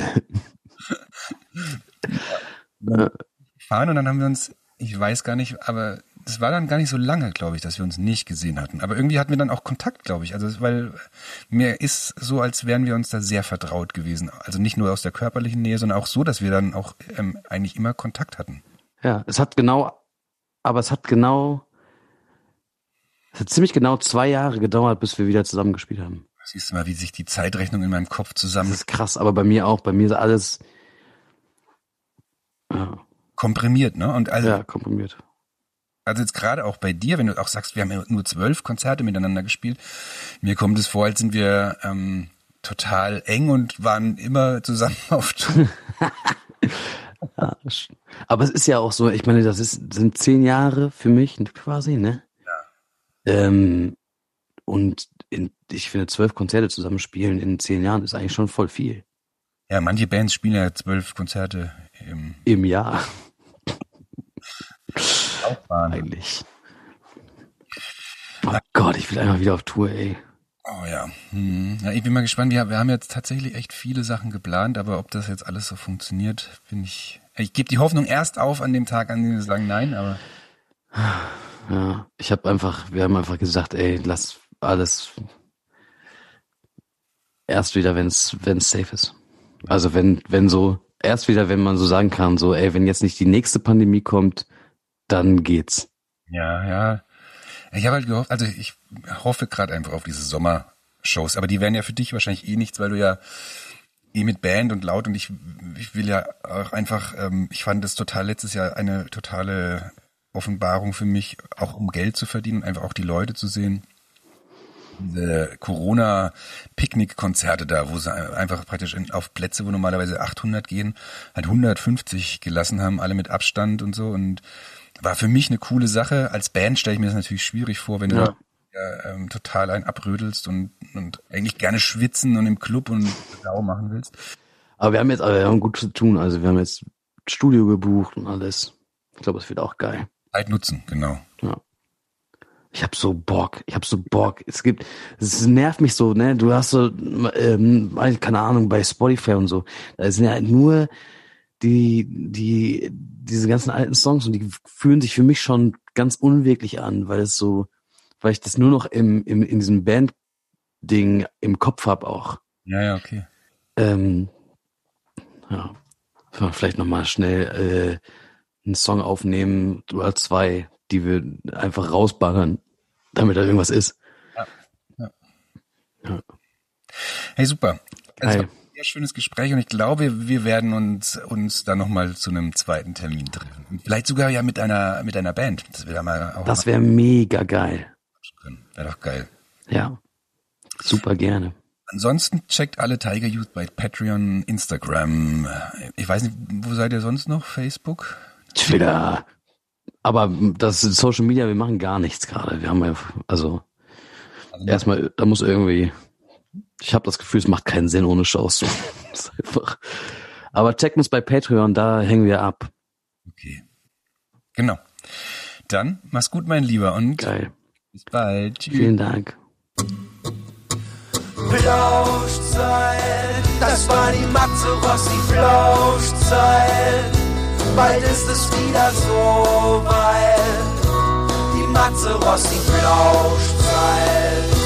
Fahren und dann haben wir uns, ich weiß gar nicht, aber das war dann gar nicht so lange, glaube ich, dass wir uns nicht gesehen hatten. Aber irgendwie hatten wir dann auch Kontakt, glaube ich. Also weil mir ist so, als wären wir uns da sehr vertraut gewesen. Also nicht nur aus der körperlichen Nähe, sondern auch so, dass wir dann auch ähm, eigentlich immer Kontakt hatten. Ja, es hat genau, aber es hat genau, es hat ziemlich genau zwei Jahre gedauert, bis wir wieder zusammen gespielt haben. Siehst du mal, wie sich die Zeitrechnung in meinem Kopf Das zusammen ist krass, aber bei mir auch. Bei mir ist alles ja, komprimiert, ne? Und also, ja komprimiert. also jetzt gerade auch bei dir, wenn du auch sagst, wir haben ja nur zwölf Konzerte miteinander gespielt, mir kommt es vor, als sind wir ähm, total eng und waren immer zusammen auf Tour. Ja, aber es ist ja auch so, ich meine, das ist, sind zehn Jahre für mich quasi, ne? Ja. Ähm, und in, ich finde, zwölf Konzerte zusammenspielen in zehn Jahren ist eigentlich schon voll viel. Ja, manche Bands spielen ja zwölf Konzerte im Im Jahr eigentlich. Oh Gott, ich will einfach wieder auf Tour, ey. Oh ja. Hm. ja. Ich bin mal gespannt. Wir, wir haben jetzt tatsächlich echt viele Sachen geplant, aber ob das jetzt alles so funktioniert, bin ich. Ich gebe die Hoffnung erst auf an dem Tag, an dem wir sagen nein, aber Ja, ich habe einfach, wir haben einfach gesagt, ey, lass alles erst wieder, wenn es safe ist. Also wenn, wenn so, erst wieder, wenn man so sagen kann, so, ey, wenn jetzt nicht die nächste Pandemie kommt, dann geht's. Ja, ja. Ich habe halt gehofft, also ich hoffe gerade einfach auf diese Sommershows, aber die wären ja für dich wahrscheinlich eh nichts, weil du ja eh mit Band und laut und ich, ich will ja auch einfach, ähm, ich fand das total letztes Jahr eine totale Offenbarung für mich, auch um Geld zu verdienen, einfach auch die Leute zu sehen. Corona-Picknick-Konzerte da, wo sie einfach praktisch auf Plätze, wo normalerweise 800 gehen, halt 150 gelassen haben, alle mit Abstand und so und war für mich eine coole Sache. Als Band stelle ich mir das natürlich schwierig vor, wenn ja. du ja, ähm, total einen abrödelst und, und eigentlich gerne schwitzen und im Club und Sau machen willst. Aber wir haben jetzt, aber wir haben gut zu tun. Also wir haben jetzt Studio gebucht und alles. Ich glaube, es wird auch geil. Zeit nutzen, genau. Ja. Ich habe so Bock, ich habe so Bock. Es gibt, es nervt mich so, ne? Du hast so, ähm, keine Ahnung, bei Spotify und so, da sind ja nur die, die, diese ganzen alten Songs und die fühlen sich für mich schon ganz unwirklich an, weil es so, weil ich das nur noch im, im in diesem Band-Ding im Kopf hab auch. Ja, ja, okay. Ähm, ja, vielleicht nochmal schnell äh, einen Song aufnehmen oder zwei, die wir einfach rausballern, damit da irgendwas ist. Ja. ja. ja. Hey, super. Ein sehr schönes Gespräch und ich glaube, wir werden uns, uns da nochmal zu einem zweiten Termin treffen. Vielleicht sogar ja mit einer, mit einer Band. Das wäre mal auch Das wäre mega geil. Wäre doch geil. Ja. Super gerne. Ansonsten checkt alle Tiger Youth bei Patreon, Instagram. Ich weiß nicht, wo seid ihr sonst noch? Facebook? Twitter. Aber das Social Media, wir machen gar nichts gerade. Wir haben ja, also, also erstmal, da muss irgendwie, ich habe das Gefühl, es macht keinen Sinn ohne Shows. ist einfach. Aber checkt uns bei Patreon, da hängen wir ab. Okay. Genau. Dann mach's gut, mein Lieber, und Geil. bis bald. Tschüss. Vielen Dank. Flauschzeit, das war die Matze Rossi Flauschzeit bald ist es wieder so weit. Die Matze Rossi Flauschzeit.